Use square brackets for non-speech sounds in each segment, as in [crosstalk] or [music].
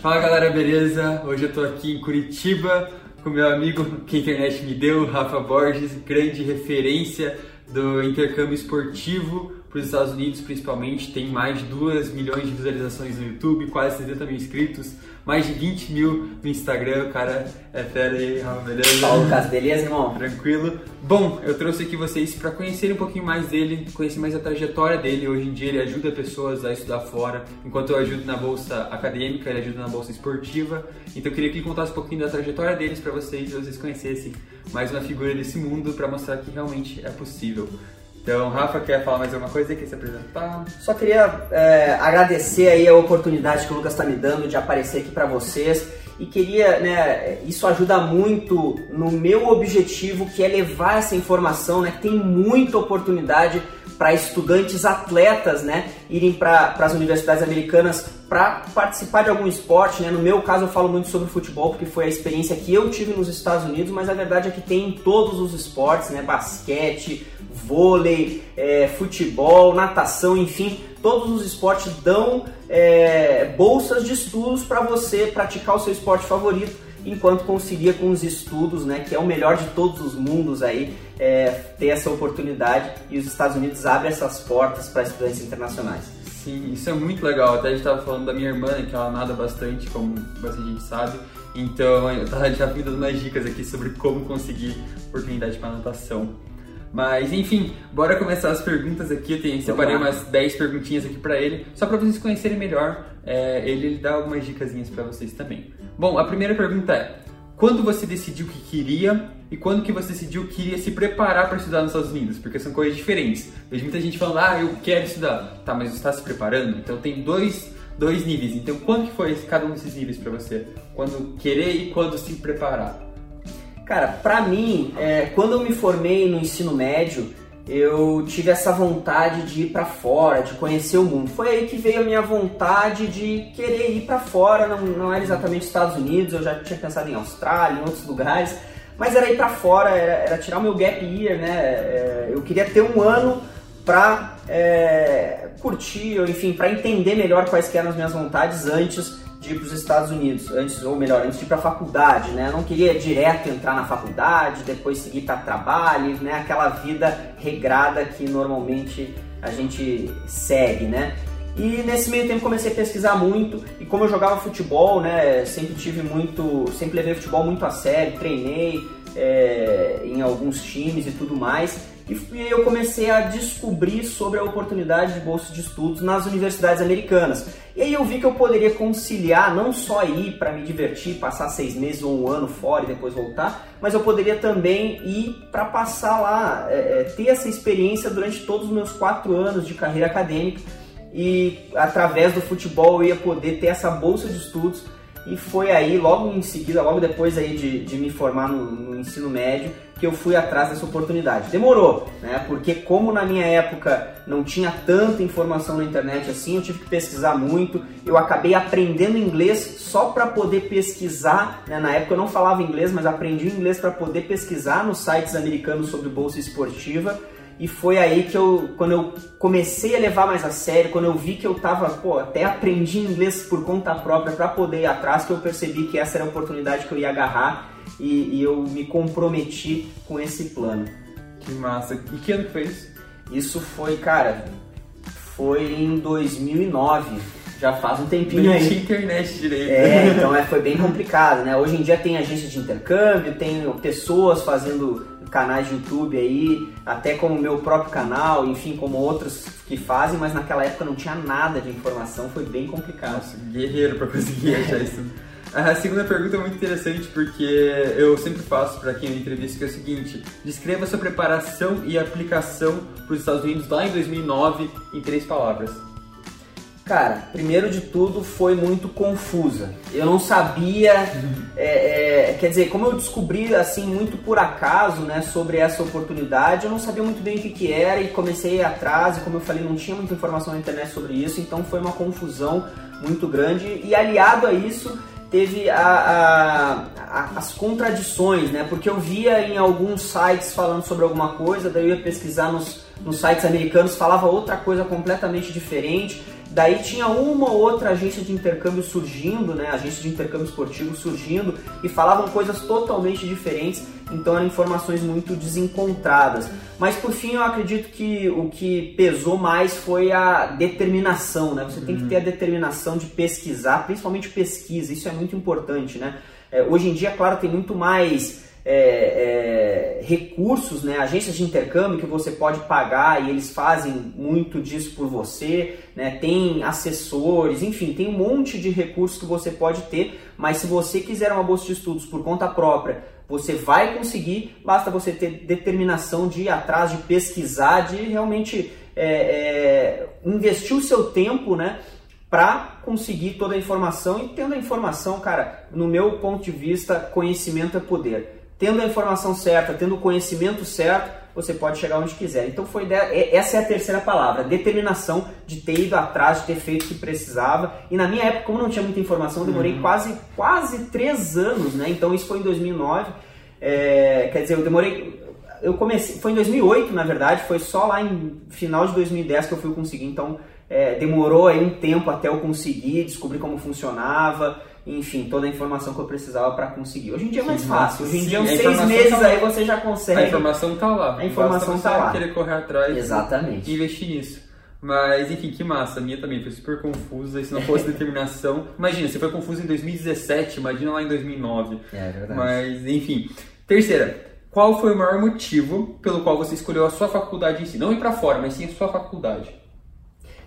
Fala galera, beleza? Hoje eu tô aqui em Curitiba com meu amigo que a internet me deu, Rafa Borges, grande referência do intercâmbio esportivo para os Estados Unidos, principalmente. Tem mais de 2 milhões de visualizações no YouTube, quase 70 mil inscritos mais de 20 mil no Instagram, o cara é fera aí, Rafa, beleza? Fala, Lucas, beleza, irmão? Tranquilo. Bom, eu trouxe aqui vocês para conhecerem um pouquinho mais dele, conhecer mais a trajetória dele. Hoje em dia ele ajuda pessoas a estudar fora, enquanto eu ajudo na bolsa acadêmica, ele ajuda na bolsa esportiva. Então eu queria que ele contasse um pouquinho da trajetória deles para vocês, para vocês conhecessem mais uma figura desse mundo, para mostrar que realmente é possível. Então, Rafa, quer falar mais alguma coisa? Quer se apresentar? Só queria é, agradecer aí a oportunidade que o Lucas está me dando de aparecer aqui para vocês e queria, né, isso ajuda muito no meu objetivo que é levar essa informação, né, que tem muita oportunidade para estudantes atletas, né, irem para as universidades americanas para participar de algum esporte, né? No meu caso eu falo muito sobre futebol porque foi a experiência que eu tive nos Estados Unidos, mas a verdade é que tem em todos os esportes, né, basquete, vôlei, é, futebol, natação, enfim, todos os esportes dão é, bolsas de estudos para você praticar o seu esporte favorito, enquanto conseguia com os estudos, né, que é o melhor de todos os mundos aí, é, ter essa oportunidade e os Estados Unidos abrem essas portas para estudantes internacionais. Sim, isso é muito legal. Até a gente estava falando da minha irmã, que ela nada bastante, como bastante gente sabe. Então eu já me dando umas dicas aqui sobre como conseguir oportunidade para natação. Mas enfim, bora começar as perguntas aqui. Eu tenho, separei umas 10 perguntinhas aqui para ele, só para vocês conhecerem melhor. É, ele, ele dá algumas dicas para vocês também. Bom, a primeira pergunta é: quando você decidiu que queria e quando que você decidiu que iria se preparar para estudar nos Estados Unidos? Porque são coisas diferentes. Vejo muita gente falando: ah, eu quero estudar. Tá, mas você está se preparando? Então tem dois dois níveis. Então, quando que foi cada um desses níveis para você? Quando querer e quando se preparar? Cara, pra mim, é, quando eu me formei no ensino médio, eu tive essa vontade de ir para fora, de conhecer o mundo. Foi aí que veio a minha vontade de querer ir para fora, não, não era exatamente Estados Unidos, eu já tinha pensado em Austrália, em outros lugares, mas era ir para fora, era, era, tirar o meu gap year, né? É, eu queria ter um ano para é, curtir, ou enfim, para entender melhor quais eram as minhas vontades antes de ir para os Estados Unidos, antes ou melhor, antes de ir para a faculdade, né? Eu não queria direto entrar na faculdade, depois seguir para trabalho, né? Aquela vida regrada que normalmente a gente segue, né? E nesse meio tempo comecei a pesquisar muito e como eu jogava futebol, né? Sempre tive muito, sempre levei futebol muito a sério, treinei é, em alguns times e tudo mais. E eu comecei a descobrir sobre a oportunidade de bolsa de estudos nas universidades americanas. E aí eu vi que eu poderia conciliar não só ir para me divertir, passar seis meses ou um ano fora e depois voltar, mas eu poderia também ir para passar lá, é, é, ter essa experiência durante todos os meus quatro anos de carreira acadêmica e através do futebol eu ia poder ter essa bolsa de estudos e foi aí, logo em seguida, logo depois aí de, de me formar no, no, ensino médio, que eu fui atrás dessa oportunidade. Demorou, né? Porque como na minha época não tinha tanta informação na internet assim, eu tive que pesquisar muito. Eu acabei aprendendo inglês só para poder pesquisar. Né? Na época eu não falava inglês, mas aprendi inglês para poder pesquisar nos sites americanos sobre bolsa esportiva. E foi aí que eu, quando eu comecei a levar mais a sério, quando eu vi que eu tava, pô, até aprendi inglês por conta própria para poder ir atrás, que eu percebi que essa era a oportunidade que eu ia agarrar e, e eu me comprometi com esse plano. Que massa. E que ano que foi isso? Isso foi, cara, foi em 2009 já faz um tempinho Nem aí. tinha internet direito. É, [laughs] então é, foi bem complicado, né? Hoje em dia tem agência de intercâmbio, tem pessoas fazendo canais de YouTube aí, até como o meu próprio canal, enfim, como outros que fazem, mas naquela época não tinha nada de informação, foi bem complicado. Nossa, guerreiro para conseguir [laughs] achar isso. A segunda pergunta é muito interessante porque eu sempre faço para quem eu entrevisto que é o seguinte: descreva sua preparação e aplicação para os Estados Unidos lá em 2009 em três palavras. Cara, primeiro de tudo foi muito confusa. Eu não sabia, é, é, quer dizer, como eu descobri assim muito por acaso, né, sobre essa oportunidade, eu não sabia muito bem o que, que era e comecei atrás e como eu falei não tinha muita informação na internet sobre isso, então foi uma confusão muito grande e aliado a isso teve a, a, a, as contradições, né? Porque eu via em alguns sites falando sobre alguma coisa, daí eu ia pesquisar nos, nos sites americanos, falava outra coisa completamente diferente Daí tinha uma ou outra agência de intercâmbio surgindo, né? Agência de intercâmbio esportivo surgindo e falavam coisas totalmente diferentes, então eram informações muito desencontradas. Mas por fim eu acredito que o que pesou mais foi a determinação, né? Você tem que ter a determinação de pesquisar, principalmente pesquisa, isso é muito importante, né? É, hoje em dia, claro, tem muito mais é, é, recursos, né, agências de intercâmbio que você pode pagar e eles fazem muito disso por você, né, tem assessores, enfim, tem um monte de recursos que você pode ter, mas se você quiser uma bolsa de estudos por conta própria, você vai conseguir, basta você ter determinação de ir atrás, de pesquisar, de realmente é, é investir o seu tempo, né, para conseguir toda a informação e tendo a informação, cara, no meu ponto de vista, conhecimento é poder tendo a informação certa, tendo o conhecimento certo, você pode chegar onde quiser. Então foi essa é a terceira palavra, determinação de ter ido atrás, de ter feito o que precisava. E na minha época, como não tinha muita informação, eu demorei uhum. quase quase três anos, né? Então isso foi em 2009. É, quer dizer, eu demorei eu comecei, foi em 2008 na verdade, foi só lá em final de 2010 que eu fui conseguir, então é, demorou aí um tempo até eu conseguir, descobrir como funcionava, enfim, toda a informação que eu precisava para conseguir. Hoje em dia é mais fácil. Hoje em dia, uns seis meses tá aí você já consegue. A informação tá lá. A informação Basta tá lá. querer correr atrás Exatamente. e investir nisso. Mas, enfim, que massa. A minha também foi super confusa. E se não fosse [laughs] determinação. Imagina, você foi confuso em 2017, imagina lá em 2009. É verdade. Mas, enfim. Terceira, qual foi o maior motivo pelo qual você escolheu a sua faculdade em si? Não ir para fora, mas sim a sua faculdade.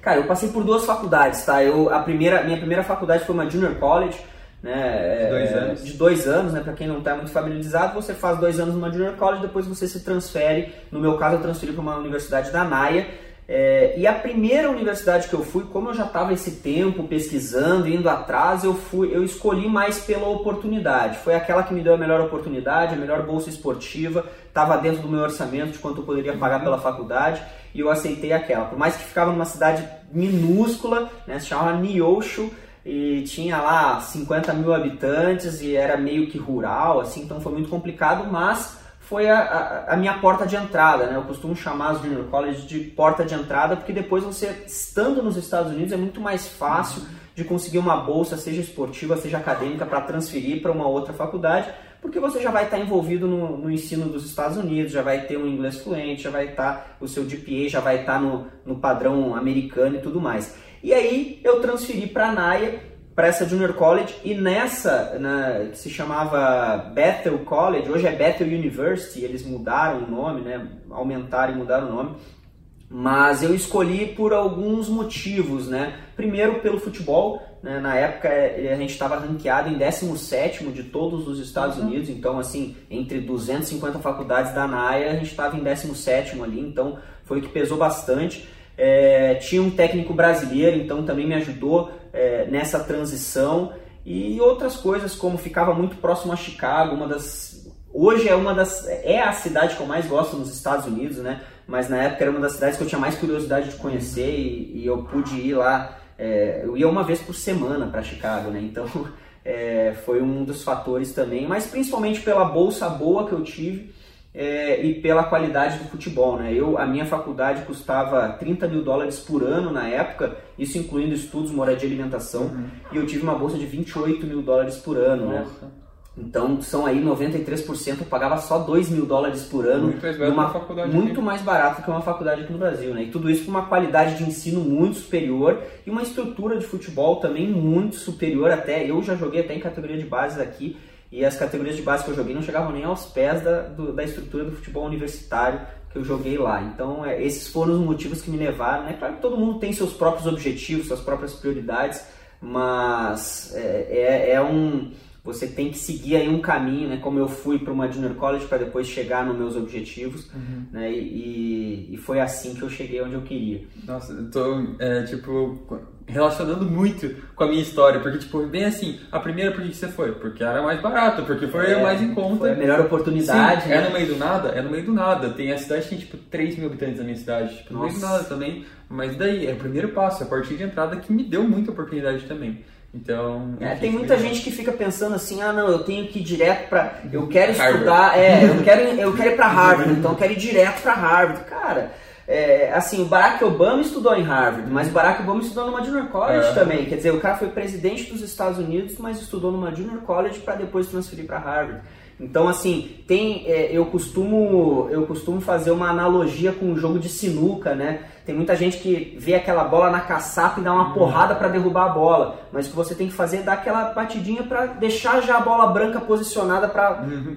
Cara, eu passei por duas faculdades, tá? Eu, a primeira, minha primeira faculdade foi uma junior college, né? De dois é, anos. De dois anos, né? Para quem não está muito familiarizado, você faz dois anos numa junior college, depois você se transfere. No meu caso, eu transferi para uma universidade da NAIA. É, e a primeira universidade que eu fui, como eu já estava esse tempo pesquisando, indo atrás, eu fui, eu escolhi mais pela oportunidade. Foi aquela que me deu a melhor oportunidade, a melhor bolsa esportiva, estava dentro do meu orçamento de quanto eu poderia pagar pela faculdade e eu aceitei aquela. Por mais que ficava numa cidade minúscula, né, se chamava Niosho, e tinha lá 50 mil habitantes e era meio que rural, assim, então foi muito complicado, mas foi a, a, a, minha porta de entrada, né? Eu costumo chamar as junior college de porta de entrada porque depois você, estando nos Estados Unidos, é muito mais fácil de conseguir uma bolsa, seja esportiva, seja acadêmica, para transferir para uma outra faculdade, porque você já vai estar envolvido no, no, ensino dos Estados Unidos, já vai ter um inglês fluente, já vai estar, o seu GPA já vai estar no, no padrão americano e tudo mais. E aí eu transferi para a NAIA, para essa Junior College, e nessa, na, que se chamava Bethel College, hoje é Bethel University, eles mudaram o nome, né, aumentaram e mudaram o nome, mas eu escolhi por alguns motivos, né? Primeiro pelo futebol, né? na época eh, a gente estava ranqueado em 17 de todos os Estados uhum. Unidos, então assim, entre 250 faculdades da NAIA, a gente estava em 17 ali, então foi o que pesou bastante. É, tinha um técnico brasileiro, então também me ajudou é, nessa transição e outras coisas como ficava muito próximo a Chicago, uma das hoje é uma das é a cidade que eu mais gosto nos Estados Unidos, né? Mas na época era uma das cidades que eu tinha mais curiosidade de conhecer e, e eu pude ir lá. É, eu ia uma vez por semana para Chicago, né? Então [laughs] é, foi um dos fatores também, mas principalmente pela bolsa boa que eu tive é, e pela qualidade do futebol, né? Eu, a minha faculdade custava 30 mil dólares por ano na época, isso incluindo estudos, moradia e alimentação, uhum. e eu tive uma bolsa de 28 mil dólares por ano, né? Nossa. né? Então são aí 93%, eu pagava só 2 mil dólares por ano. Muito mais barato, numa, faculdade muito mais barato que uma faculdade aqui no Brasil, né? E tudo isso com uma qualidade de ensino muito superior e uma estrutura de futebol também muito superior até. Eu já joguei até em categoria de base aqui e as categorias de base que eu joguei não chegavam nem aos pés da, do, da estrutura do futebol universitário que eu joguei lá. Então é, esses foram os motivos que me levaram. Né? Claro que todo mundo tem seus próprios objetivos, suas próprias prioridades, mas é, é, é um você tem que seguir aí um caminho, né? Como eu fui para uma junior college para depois chegar nos meus objetivos, uhum. né? E, e, foi assim que eu cheguei onde eu queria. Nossa, eu tô, é, tipo, relacionando muito com a minha história, porque, tipo, bem assim, a primeira por que você foi? Porque era mais barato, porque foi é, mais em conta. Foi a melhor oportunidade. Sim, é né? É no meio do nada? É no meio do nada. Tem a cidade tem, tipo, 3 mil habitantes na minha cidade, tipo, no Nossa. meio do nada também. Mas daí, é o primeiro passo, é a partir de entrada que me deu muita oportunidade também. Então. É, tem muita gente que fica pensando assim, ah não, eu tenho que ir direto para, eu quero estudar, é, eu quero, eu quero ir para Harvard, então eu quero ir direto para Harvard, cara. É, assim, o Barack Obama estudou em Harvard, mas o Barack Obama estudou numa junior college É. também. Quer dizer, o cara foi presidente dos Estados Unidos, mas estudou numa junior college para depois transferir para Harvard. Então, assim, tem, é, eu costumo, eu costumo fazer uma analogia com o jogo de sinuca, né? Tem muita gente que vê aquela bola na caçapa e dá uma porrada para derrubar a bola, mas o que você tem que fazer é dar aquela batidinha para deixar já a bola branca posicionada para Uhum,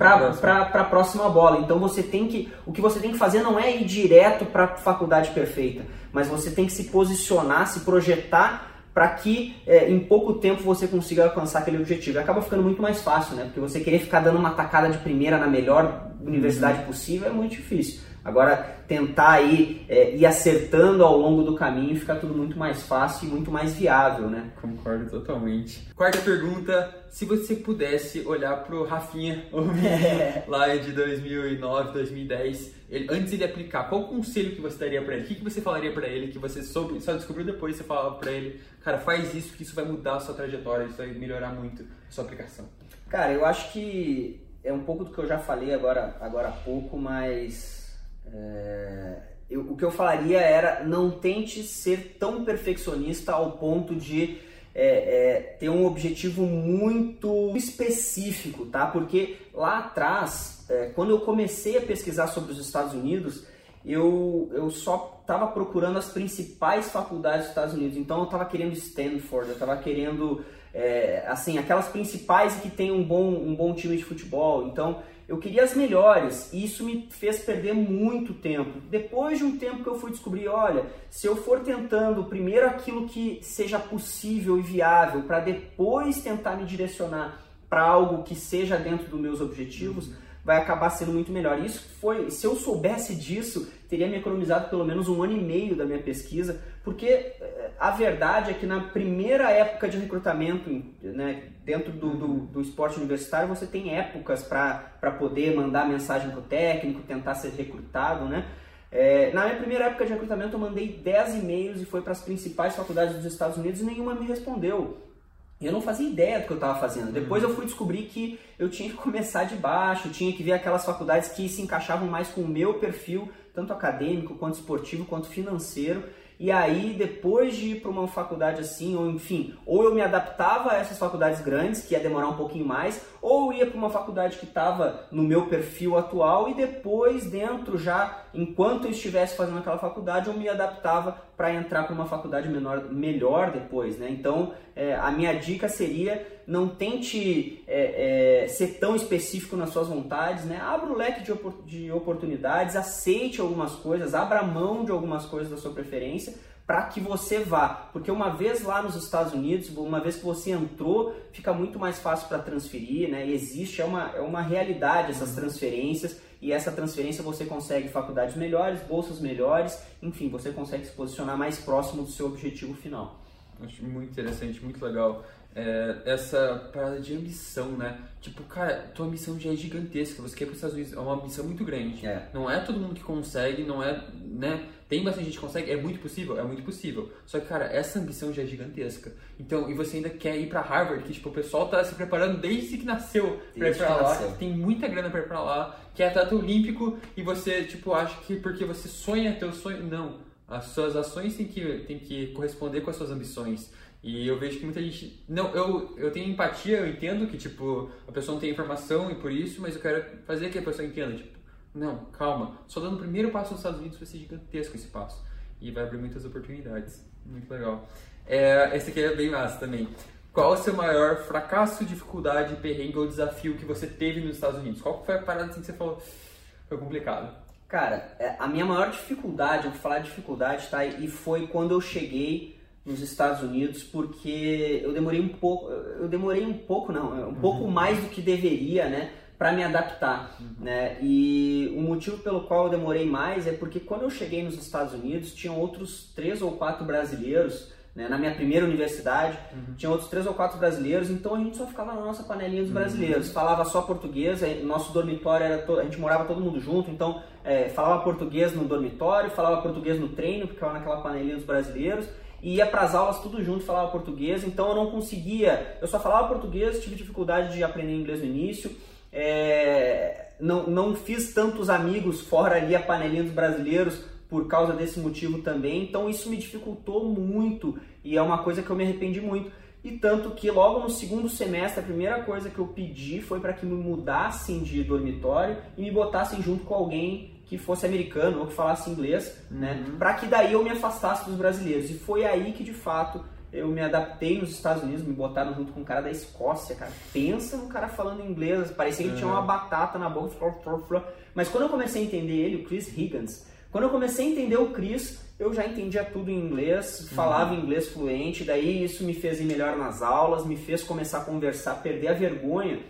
a próxima bola. Então você tem que o que você tem que fazer não é ir direto para a faculdade perfeita, mas você tem que se posicionar, se projetar para que é, em pouco tempo você consiga alcançar aquele objetivo. E acaba ficando muito mais fácil, né? Porque você querer ficar dando uma tacada de primeira na melhor universidade possível é muito difícil. Agora, tentar aí é, ir acertando ao longo do caminho fica tudo muito mais fácil e muito mais viável, né? Concordo totalmente. Quarta pergunta, se você pudesse olhar pro Rafinha, [laughs] o menino lá de 2009, 2010, ele, antes de ele aplicar, qual conselho que você daria pra ele? O que, que você falaria pra ele que você soube, só descobriu depois, você falava pra ele, cara, faz isso que isso vai mudar a sua trajetória, isso vai melhorar muito a sua aplicação. Cara, eu acho que é um pouco do que eu já falei agora, agora há pouco, mas é, eu- o que eu falaria era não tente ser tão perfeccionista ao ponto de é, é, ter um objetivo muito específico, tá? Porque lá atrás, é, quando eu comecei a pesquisar sobre os Estados Unidos, eu, eu só estava procurando as principais faculdades dos Estados Unidos. Então eu estava querendo Stanford, eu estava querendo é, assim aquelas principais que tem um bom, um bom time de futebol. Então eu queria as melhores e isso me fez perder muito tempo. Depois de um tempo que eu fui descobrir, olha, se eu for tentando primeiro aquilo que seja possível e viável para depois tentar me direcionar para algo que seja dentro dos meus objetivos, vai acabar sendo muito melhor. Isso foi, se eu soubesse disso, teria me economizado pelo menos um ano e meio da minha pesquisa, porque eh, a verdade é que na primeira época de recrutamento, né, dentro do, do, do esporte universitário, você tem épocas para poder mandar mensagem para o técnico, tentar ser recrutado, né? É, na minha primeira época de recrutamento, eu mandei 10 e-mails e foi para as principais faculdades dos Estados Unidos e nenhuma me respondeu. Eu não fazia ideia do que eu estava fazendo. Depois eu fui descobrir que eu tinha que [laughs] começar de baixo, tinha que ver aquelas faculdades que se encaixavam mais com o meu perfil, tanto acadêmico, quanto esportivo, quanto financeiro. E aí, depois de ir para uma faculdade assim, ou enfim, ou eu me adaptava a essas faculdades grandes, que ia demorar um pouquinho mais, ou ia para uma faculdade que estava no meu perfil atual e depois, dentro já, enquanto eu estivesse fazendo aquela faculdade, eu me adaptava para entrar para uma faculdade menor, melhor depois, né? Então, é, a minha dica seria não tente é, é, ser tão específico nas suas vontades, né? Abra o leque de, opor de oportunidades, aceite algumas coisas, abra mão de algumas coisas da sua preferência para que você vá, porque uma vez lá nos Estados Unidos, uma vez que você entrou, fica muito mais fácil para transferir, né? Existe, é uma, é uma realidade essas transferências e essa transferência você consegue faculdades melhores, bolsas melhores, enfim, você consegue se posicionar mais próximo do seu objetivo final. Acho muito interessante, muito legal. É, essa parada de ambição, né? Tipo, cara, tua missão já é gigantesca. Você quer para os Estados Unidos, é uma missão muito grande. É. Não é todo mundo que consegue, não é, né? Tem bastante gente que consegue, é muito possível, é muito possível. Só que, cara, essa ambição já é gigantesca. Então, e você ainda quer ir para Harvard, que tipo, o pessoal tá se preparando desde que nasceu para ir para lá, nasceu. tem muita grana para ir para lá, que é atleta olímpico e você, tipo, acha que porque você sonha teu sonho, não. As suas ações têm que, têm que corresponder com as suas ambições. E eu vejo que muita gente. Não, eu, eu tenho empatia, eu entendo que, tipo, a pessoa não tem informação e por isso, mas eu quero fazer que a pessoa entenda, tipo, não, calma. Só dando o primeiro passo nos Estados Unidos vai ser gigantesco esse passo. E vai abrir muitas oportunidades. Muito legal. É, esse aqui é bem massa também. Qual o seu maior fracasso, dificuldade, perrengue ou desafio que você teve nos Estados Unidos? Qual foi a parada assim que você falou? Foi complicado. Cara, é, a minha maior dificuldade, eu vou falar de dificuldade, tá? E foi quando eu cheguei nos Estados Unidos, porque eu demorei um pouco, eu demorei um pouco não, um pouco mais do que deveria, né, para me adaptar, né? E o motivo pelo qual eu demorei mais é porque quando eu cheguei nos Estados Unidos, tinham outros três ou quatro brasileiros né, na minha primeira universidade, tinha outros três ou quatro brasileiros, então a gente só ficava na nossa panelinha dos brasileiros, falava só português, nosso dormitório era, to- a gente morava todo mundo junto, então é, falava português no dormitório, falava português no treino, ficava naquela panelinha dos brasileiros, e ia para as aulas tudo junto, falava português, então eu não conseguia, eu só falava português, tive dificuldade de aprender inglês no início, é, não, não fiz tantos amigos fora ali a panelinha dos brasileiros por causa desse motivo também. Então isso me dificultou muito e é uma coisa que eu me arrependi muito. E tanto que logo no segundo semestre, a primeira coisa que eu pedi foi para que me mudassem de dormitório e me botassem junto com alguém que fosse americano ou que falasse inglês, né? uhum. né? Para que daí eu me afastasse dos brasileiros. E foi aí que de fato eu me adaptei nos Estados Unidos, me botaram junto com um cara da Escócia, cara. Pensa num cara falando inglês, parecia que ele tinha uma uhum. batata na boca. Mas quando eu comecei a entender ele, o Chris Higgins, quando eu comecei a entender o Chris, eu já entendia tudo em inglês, falava uhum. inglês fluente, daí isso me fez ir melhor nas aulas, me fez começar a conversar, perder a vergonha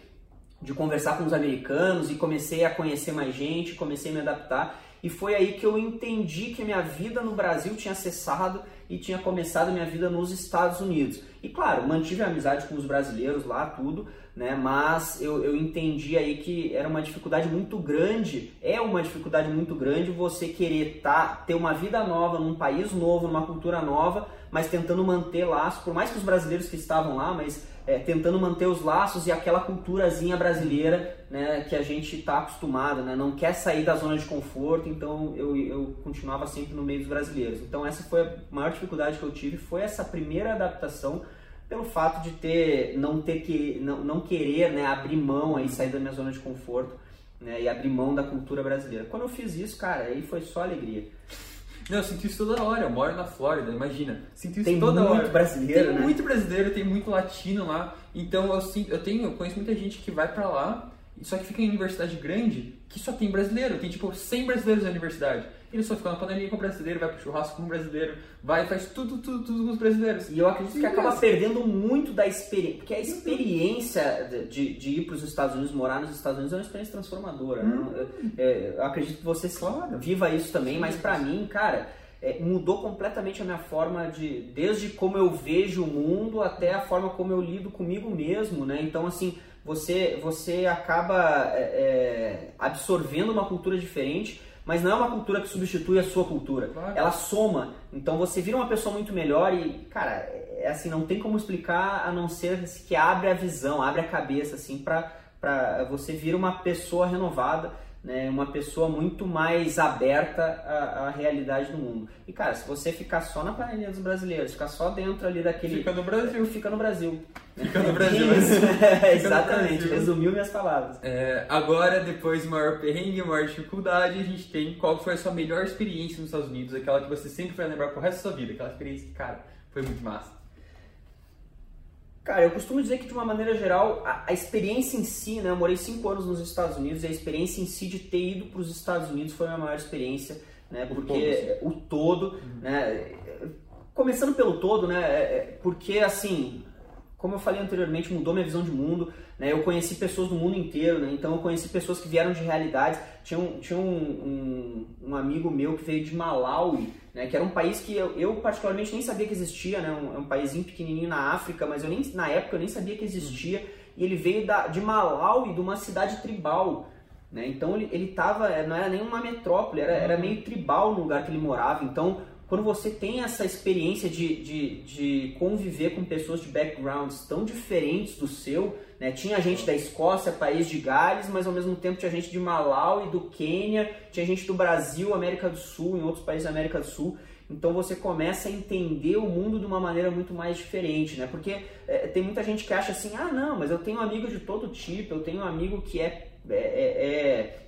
de conversar com os americanos e comecei a conhecer mais gente, comecei a me adaptar. E foi aí que eu entendi que minha vida no Brasil tinha cessado e tinha começado minha vida nos Estados Unidos. E claro, mantive a amizade com os brasileiros lá, tudo, né? Mas eu, eu entendi aí que era uma dificuldade muito grande, é uma dificuldade muito grande você querer tá, ter uma vida nova num país novo, numa cultura nova, mas tentando manter laços, por mais que os brasileiros que estavam lá, mas é, tentando manter os laços e aquela culturazinha brasileira né, que a gente está acostumado, né, não quer sair da zona de conforto, então eu, eu continuava sempre no meio dos brasileiros. Então essa foi a maior dificuldade que eu tive, foi essa primeira adaptação pelo fato de ter não ter que não, não querer né, abrir mão aí sair da minha zona de conforto né, e abrir mão da cultura brasileira. Quando eu fiz isso, cara, aí foi só alegria. Não, eu sinto isso toda hora. Eu moro na Flórida, imagina. Sinto isso tem toda hora. Tem muito brasileiro, tem né? muito brasileiro, tem muito latino lá. Então eu sinto, eu tenho, eu conheço muita gente que vai para lá, só que fica em universidade grande, que só tem brasileiro. Tem tipo 100 brasileiros na universidade. Ele só fica na panelinha com o brasileiro, vai pro churrasco com o brasileiro, vai e faz tudo, tudo, tudo com os brasileiros. E eu acredito que acaba perdendo muito da experiência, porque a experiência de, de ir para os Estados Unidos, morar nos Estados Unidos é uma experiência transformadora. Hum. Né? Eu, eu, acredito que você claro. viva isso também, Sim, mas para mim, cara é, mudou completamente a minha forma de, desde como eu vejo o mundo até a forma como eu lido comigo mesmo, né? Então, assim, você, você acaba é, é, absorvendo uma cultura diferente, mas não é uma cultura que substitui a sua cultura. Claro. Ela soma. Então, você vira uma pessoa muito melhor e, cara, é assim, não tem como explicar a não ser que abre a visão, abre a cabeça, assim, para você vir uma pessoa renovada né, uma pessoa muito mais aberta à, à, realidade do mundo. E cara, se você ficar só na panelinha dos brasileiros, ficar só dentro ali daquele. Fica no Brasil. Fica no Brasil. Fica no [laughs] Brasil. é, [laughs] exatamente, Brasil. resumiu minhas palavras. É, agora, depois do maior perrengue, maior dificuldade, a gente tem qual foi a sua melhor experiência nos Estados Unidos, aquela que você sempre vai lembrar pro resto da sua vida, aquela experiência que, cara, foi muito massa. Cara, eu costumo dizer que de uma maneira geral, a, a, experiência em si, né? Eu morei cinco anos nos Estados Unidos e a experiência em si de ter ido para os Estados Unidos foi a minha maior experiência, né? Porque o todo, o todo uhum. né? Começando pelo todo, né? É, é, porque assim, como eu falei anteriormente, mudou minha visão de mundo. Né? Eu conheci pessoas do mundo inteiro, né? então eu conheci pessoas que vieram de realidades. Tinha um, tinha um, um, um amigo meu que veio de Malawi, né? que era um país que eu, eu particularmente nem sabia que existia, né? um, é um país pequenininho na África, mas eu nem, na época eu nem sabia que existia. E ele veio da, de Malawi, de uma cidade tribal. Né? Então ele, ele tava, não era nem uma metrópole, era, era meio tribal no lugar que ele morava. Então quando você tem essa experiência de, de, de conviver com pessoas de backgrounds tão diferentes do seu, né? tinha gente da Escócia, país de Gales, mas ao mesmo tempo tinha gente de Malawi, do Quênia, tinha gente do Brasil, América do Sul, em outros países da América do Sul. Então você começa a entender o mundo de uma maneira muito mais diferente, né? Porque é, tem muita gente que acha assim, ah não, mas eu tenho amigo de todo tipo, eu tenho um amigo que é, é, é, é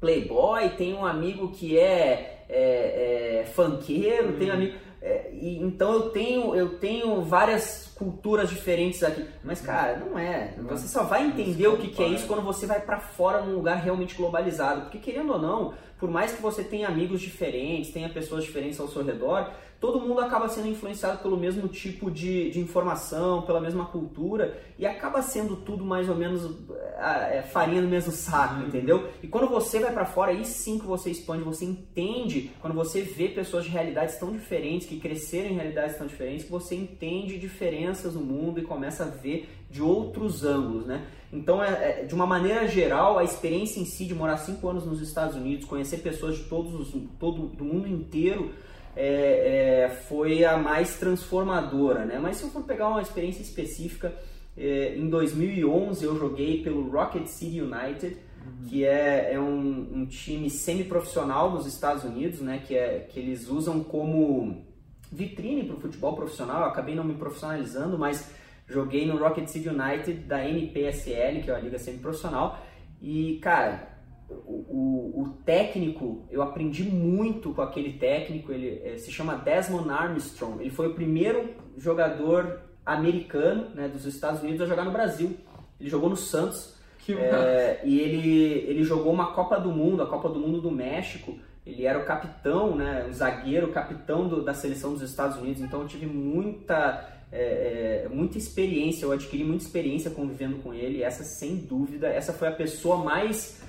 playboy, tenho um amigo que é é, é, funkeiro, hum. tenho amigo. É, e, então eu tenho, eu tenho várias culturas diferentes aqui. Mas, cara, não é. Você só vai entender o que, que é isso quando você vai para fora num lugar realmente globalizado. Porque, querendo ou não, por mais que você tenha amigos diferentes, tenha pessoas diferentes ao seu redor, todo mundo acaba sendo influenciado pelo mesmo tipo de, de informação, pela mesma cultura, e acaba sendo tudo mais ou menos é, farinha no mesmo saco, uhum. entendeu? E quando você vai para fora, aí sim que você expande, você entende, quando você vê pessoas de realidades tão diferentes, que cresceram em realidades tão diferentes, você entende diferenças no mundo e começa a ver de outros ângulos, né? Então, é, é, de uma maneira geral, a experiência em si de morar cinco anos nos Estados Unidos, conhecer pessoas de todos os, todo do mundo inteiro, é, é, foi a mais transformadora, né? Mas se eu for pegar uma experiência específica, é, em 2011 eu joguei pelo Rocket City United, uhum. que é, é um, um time semi-profissional dos Estados Unidos, né? Que, é, que eles usam como vitrine para o futebol profissional. Eu acabei não me profissionalizando, mas joguei no Rocket City United da NPSL, que é a liga semi-profissional. E, cara, o, o, técnico, eu aprendi muito com aquele técnico, ele é, se chama Desmond Armstrong. Ele foi o primeiro jogador americano né, dos Estados Unidos a jogar no Brasil. Ele jogou no Santos. É, e ele, ele jogou uma Copa do Mundo, a Copa do Mundo do México. Ele era o capitão, né, o zagueiro, o capitão do, da seleção dos Estados Unidos. Então eu tive muita, é, é, muita experiência, eu adquiri muita experiência convivendo com ele. Essa, sem dúvida, essa foi a pessoa mais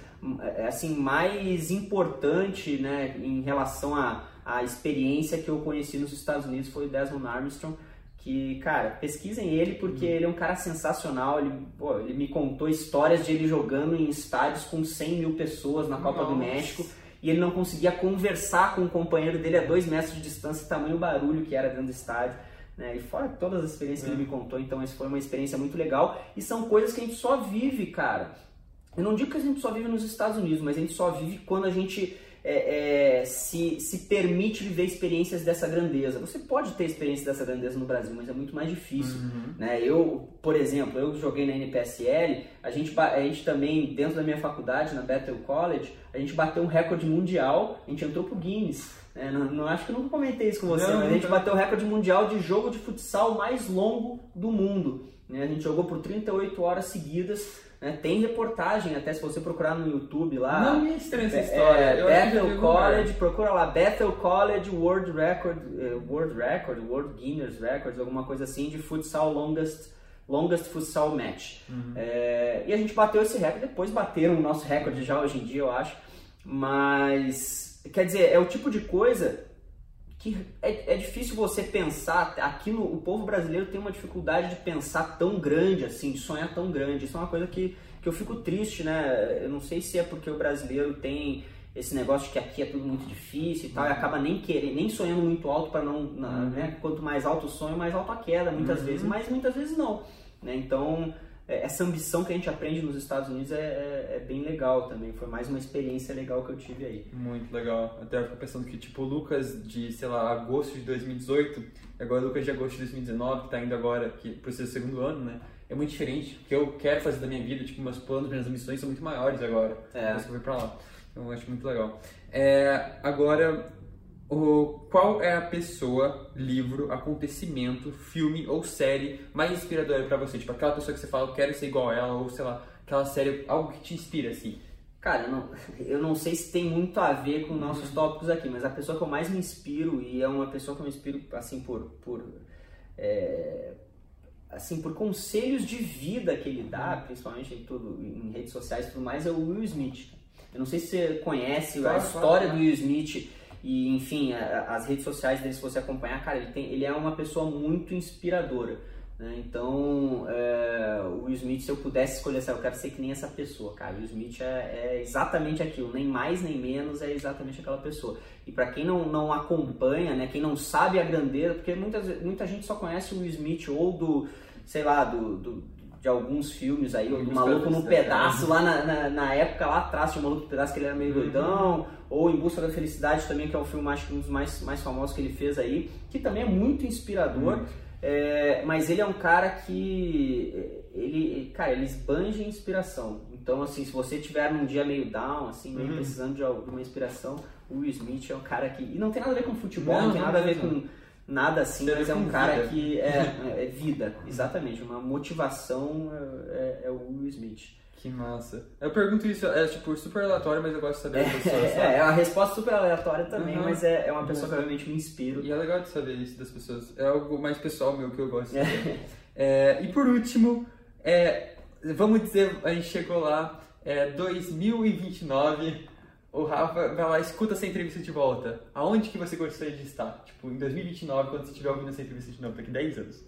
assim mais importante né, em relação à, à experiência que eu conheci nos Estados Unidos foi o Desmond Armstrong que, cara, pesquisem ele porque uhum. ele é um cara sensacional. Ele, pô, ele me contou histórias de ele jogando em estádios com 100 mil pessoas na Copa Nossa. do México e ele não conseguia conversar com o companheiro dele a dois metros de distância, tamanho barulho que era dentro do estádio. Né? E fora todas as experiências que ele é. me contou, então isso foi uma experiência muito legal e são coisas que a gente só vive, cara. Eu não digo que a gente só vive nos Estados Unidos, mas a gente só vive quando a gente é, é, se, se permite viver experiências dessa grandeza. Você pode ter experiência dessa grandeza no Brasil, mas é muito mais difícil. Uhum. Né? Eu, por exemplo, eu joguei na NPSL, a gente, a gente também, dentro da minha faculdade, na Bethel College, a gente bateu um recorde mundial, a gente entrou pro Guinness. Né? Não, não, acho que nunca comentei isso com você, não, mas a gente bateu o recorde mundial de jogo de futsal mais longo do mundo. Né? A gente jogou por 38 horas seguidas né? Tem reportagem, até se você procurar no YouTube lá. Não me estranha essa história. É, Bethel College, procura lá, Bethel College World Record, uh, World Record, World Guinness Records, alguma coisa assim, de futsal longest, longest futsal match. Uhum. É, e a gente bateu esse recorde, depois bateram o nosso recorde já hoje em dia, eu acho. Mas, quer dizer, é o tipo de coisa que é, é difícil você pensar, aqui no o povo brasileiro tem uma dificuldade de pensar tão grande assim, de sonhar tão grande. Isso é uma coisa que, que eu fico triste, né? Eu não sei se é porque o brasileiro tem esse negócio de que aqui é tudo muito difícil e tal, uhum. e acaba nem querendo, nem sonhando muito alto para não, uhum. né? Quanto mais alto o sonho, mais alto a queda, muitas uhum. vezes, mas muitas vezes não, né? Então, essa ambição que a gente aprende nos Estados Unidos é, é, é, bem legal também. Foi mais uma experiência legal que eu tive aí. Muito legal. Até eu fico pensando que, tipo, o Lucas de, sei lá, agosto de 2018, agora o Lucas de agosto de 2019, que tá indo agora que, pro seu segundo ano, né? É muito diferente. O que eu quero fazer da minha vida, tipo, meus planos, minhas ambições são muito maiores agora. É. Depois que eu fui pra lá. Então eu acho muito legal. É, agora, o, qual é a pessoa, livro, acontecimento, filme ou série mais inspiradora para você? Tipo, aquela pessoa que você fala, eu quero ser igual a ela, ou sei lá, aquela série, algo que te inspira, assim. Cara, eu não, eu não sei se tem muito a ver com nossos uhum. tópicos aqui, mas a pessoa que eu mais me inspiro, e é uma pessoa que eu me inspiro, assim, por... por é, assim, por conselhos de vida que ele dá, uhum. principalmente em, tudo, em redes sociais e tudo mais, é o Will Smith. Eu não sei se você conhece claro, a história claro, do Will Smith e, enfim, a, as redes sociais dele, se você acompanhar, cara, ele, tem, ele é uma pessoa muito inspiradora. Né? Então, é, o Will Smith, se eu pudesse escolher, eu quero ser que nem essa pessoa, cara. O Will Smith é, é exatamente aquilo, nem mais nem menos, é exatamente aquela pessoa. E para quem não, não acompanha, né, quem não sabe a grandeza, porque muitas, muita gente só conhece o Will Smith ou do, sei lá, do, do de alguns filmes aí, o Maluco no Pedaço, lá na, na, na, época, lá atrás, tinha o Maluco no Pedaço que ele era meio uhum. doidão, ou Em Busca da Felicidade também, que é o filme acho que um dos mais, mais famosos que ele fez aí, que também é muito inspirador, é, mas ele é um cara que, ele, cara, ele esbanja inspiração, então assim, se você tiver num dia meio down, assim, meio uhum. precisando de alguma inspiração, o Will Smith é um cara que, e não tem nada a ver com futebol, não, não tem nada a ver com nada assim, mas é um cara vida. que [laughs] é, é, vida, exatamente, uma motivação é, é, o Will Smith. Que massa. Eu pergunto isso, é tipo super aleatório, mas eu gosto de saber as pessoas. [laughs] É, é, uma resposta super aleatória também, uhum. mas é, é uma pessoa uhum. que eu realmente me inspiro. E é legal de saber isso das pessoas. É algo mais pessoal meu que eu gosto de saber. é, e por último, é, vamos dizer, a gente chegou lá, é 2029 o Rafa vai lá, escuta essa entrevista de volta. Aonde que você gostaria de estar? Tipo, em 2029, quando você estiver ouvindo essa entrevista de novo, daqui 10 anos.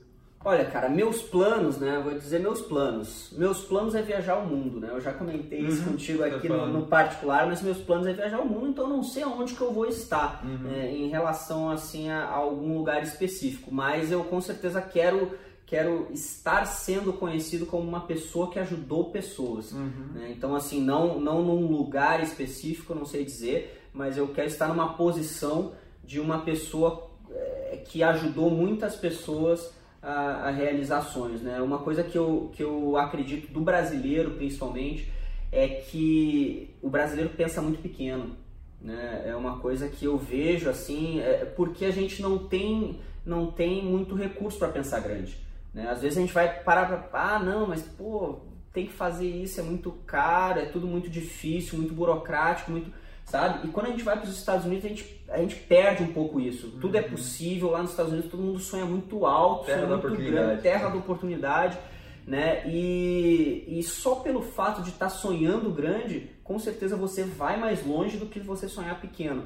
Olha, cara, meus planos, né? Vou dizer meus planos. Meus planos é viajar o mundo, né? Eu já comentei isso uhum, contigo aqui no, no, particular, mas meus planos é viajar o mundo, então eu não sei aonde que eu vou estar uhum. né, em relação assim a, a, algum lugar específico. Mas eu com certeza quero quero estar sendo conhecido como uma pessoa que ajudou pessoas. Uhum. Né? Então, assim, não, não num lugar específico, não sei dizer, mas eu quero estar numa posição de uma pessoa é, que ajudou muitas pessoas a, a, realizar sonhos. Né? Uma coisa que eu, que eu acredito do brasileiro, principalmente, é que o brasileiro pensa muito pequeno. Né? É uma coisa que eu vejo assim, é porque a gente não tem, não tem muito recurso para pensar grande. Né? Às vezes a gente vai parar para, ah, não, mas pô, tem que fazer isso, é muito caro, é tudo muito difícil, muito burocrático, muito, sabe? E quando a gente vai para os Estados Unidos, a gente, a gente perde um pouco isso. Uhum. Tudo é uhum. possível lá nos Estados Unidos, todo mundo sonha muito alto, terra sonha muito grande, terra da oportunidade, né? E, e só pelo fato de estar tá sonhando grande, com certeza você vai mais longe do que você sonhar pequeno.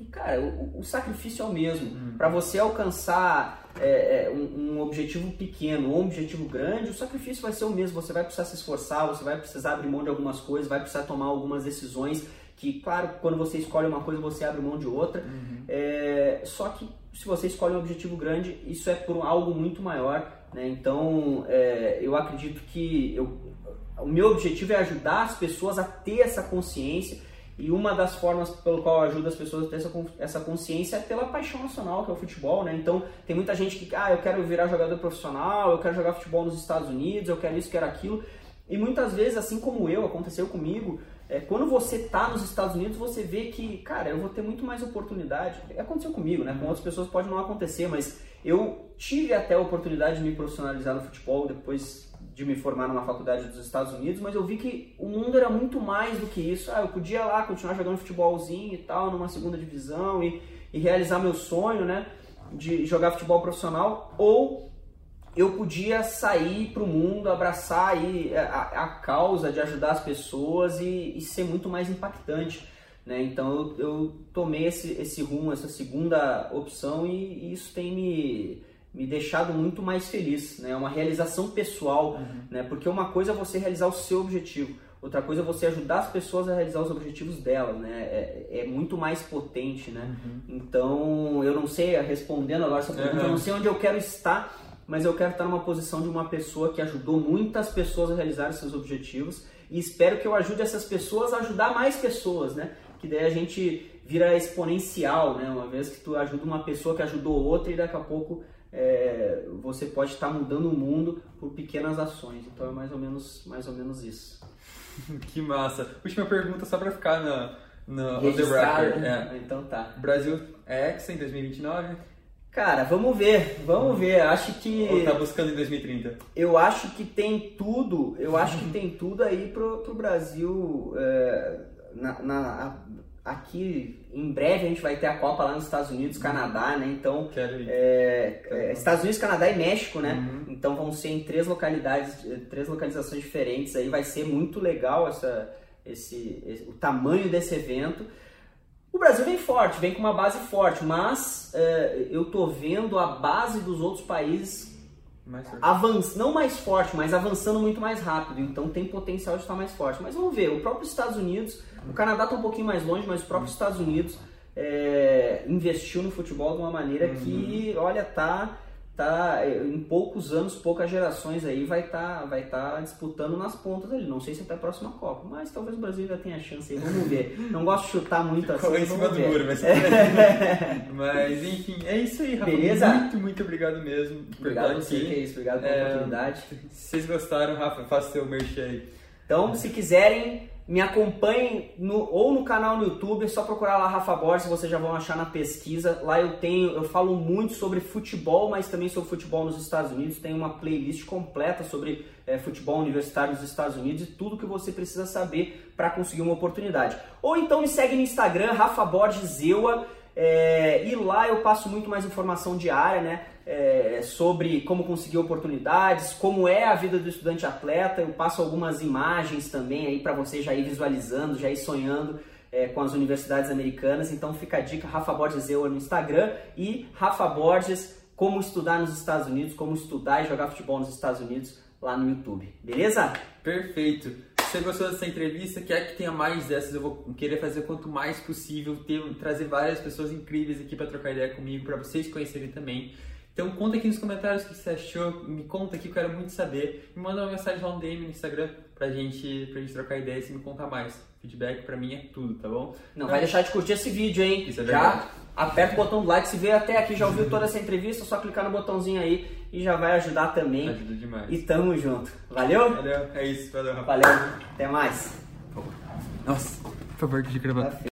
E, cara, o, o sacrifício é o mesmo. Uhum. Para você alcançar é, é, um, um, objetivo pequeno ou um objetivo grande, o sacrifício vai ser o mesmo. Você vai precisar se esforçar, você vai precisar abrir mão de algumas coisas, vai precisar tomar algumas decisões que, claro, quando você escolhe uma coisa, você abre mão de outra. Uhum. É, só que se você escolhe um objetivo grande, isso é por algo muito maior. Né? Então, é, eu acredito que eu, o meu objetivo é ajudar as pessoas a ter essa consciência e uma das formas pelo qual ajuda as pessoas a ter essa, essa consciência é pela paixão nacional, que é o futebol, né? Então, tem muita gente que, ah, eu quero virar jogador profissional, eu quero jogar futebol nos Estados Unidos, eu quero isso, quero aquilo. E muitas vezes, assim como eu, aconteceu comigo, é, quando você está nos Estados Unidos, você vê que, cara, eu vou ter muito mais oportunidade. Aconteceu comigo, né? Com outras pessoas pode não acontecer, mas eu tive até a oportunidade de me profissionalizar no futebol depois de me formar numa faculdade dos Estados Unidos, mas eu vi que o mundo era muito mais do que isso. Ah, eu podia lá continuar jogando futebolzinho e tal, numa segunda divisão e, e realizar meu sonho, né, de jogar futebol profissional, ou eu podia sair para o mundo, abraçar aí a, a, causa de ajudar as pessoas e, e ser muito mais impactante. Né? Então eu, eu tomei esse, esse rumo, essa segunda opção e, e isso tem me me deixado muito mais feliz, né? É uma realização pessoal, uhum. né? Porque uma coisa é você realizar o seu objetivo, outra coisa é você ajudar as pessoas a realizar os objetivos delas, né? É, é muito mais potente, né? Uhum. Então, eu não sei, respondendo agora essa pergunta, uhum. eu não sei onde eu quero estar, mas eu quero estar numa posição de uma pessoa que ajudou muitas pessoas a realizar seus objetivos e espero que eu ajude essas pessoas a ajudar mais pessoas, né? Que daí a gente vira exponencial, né? Uma vez que tu ajuda uma pessoa que ajudou outra e daqui a pouco é, você pode estar mudando o mundo por pequenas ações. Então é mais ou menos, mais ou menos isso. [laughs] que massa. Última pergunta só para ficar na, na on the record. É. Então tá. Brasil é em 2029? Cara, vamos ver, vamos hum. ver. Acho que. Ou tá buscando em 2030? Eu acho que tem tudo, eu acho que tem tudo aí pro, pro Brasil. É, na, na aqui em breve a gente vai ter a Copa lá nos Estados Unidos, uhum. Canadá, né? Então, é, é, Estados Unidos, Canadá e México, né? Uhum. Então vão ser em três localidades, eh, três localizações diferentes. Aí vai ser muito legal essa, esse, esse o tamanho desse evento. O Brasil vem forte, vem com uma base forte, mas é, eu tô vendo a base dos outros países avanç, não mais forte, mas avançando muito mais rápido. Então tem potencial de estar mais forte. Mas vamos ver, o próprio Estados Unidos, o Canadá está um pouquinho mais longe, mas o próprio Estados Unidos é, investiu no futebol de uma maneira que, uhum. olha, tá tá em poucos anos, poucas gerações aí vai estar tá, vai tá disputando nas pontas ali. Não sei se até a próxima Copa, mas talvez o Brasil já tenha chance aí. Vamos ver. Não gosto de chutar muito assim. em cima do muro, mas... [laughs] mas enfim, é isso aí, Rafa. Beleza? Muito, muito obrigado mesmo. Obrigado a você, que é isso. Obrigado pela é, oportunidade. Se vocês gostaram, Rafa, faça seu merchan aí. Então, se quiserem me acompanhem no, ou no canal no YouTube, é só procurar lá Rafa Borges, vocês já vão achar na pesquisa. Lá eu tenho, eu falo muito sobre futebol, mas também sobre futebol nos Estados Unidos. Tem uma playlist completa sobre é, futebol universitário nos Estados Unidos e tudo que você precisa saber para conseguir uma oportunidade. Ou então me segue no Instagram, Rafa Borges Eua. É, e lá eu passo muito mais informação diária, né? É, sobre como conseguir oportunidades, como é a vida do estudante atleta. Eu passo algumas imagens também aí para você já ir visualizando, já ir sonhando é, com as universidades americanas. Então fica a dica, Rafa Borges eu no Instagram e Rafa Borges, como estudar nos Estados Unidos, como estudar e jogar futebol nos Estados Unidos lá no YouTube. Beleza? Perfeito você gostou dessa entrevista, quer que tenha mais dessas, eu vou querer fazer quanto mais possível, ter, trazer várias pessoas incríveis aqui para trocar ideia comigo, para vocês conhecerem também. Então conta aqui nos comentários o que você achou, me conta aqui, eu quero muito saber. Me manda uma mensagem lá no DM no Instagram pra gente, pra gente trocar ideias e me contar mais. Feedback pra mim é tudo, tá bom? Não vai deixar de curtir esse vídeo, hein? Isso é já verdade. aperta o botão do like, se veio até aqui, já ouviu toda essa entrevista, é só clicar no botãozinho aí e já vai ajudar também. Ajuda demais. E tamo junto. Valeu? Valeu, é isso, valeu, rapaz. Valeu. Até mais. Nossa, por favor, eu gravar. Tá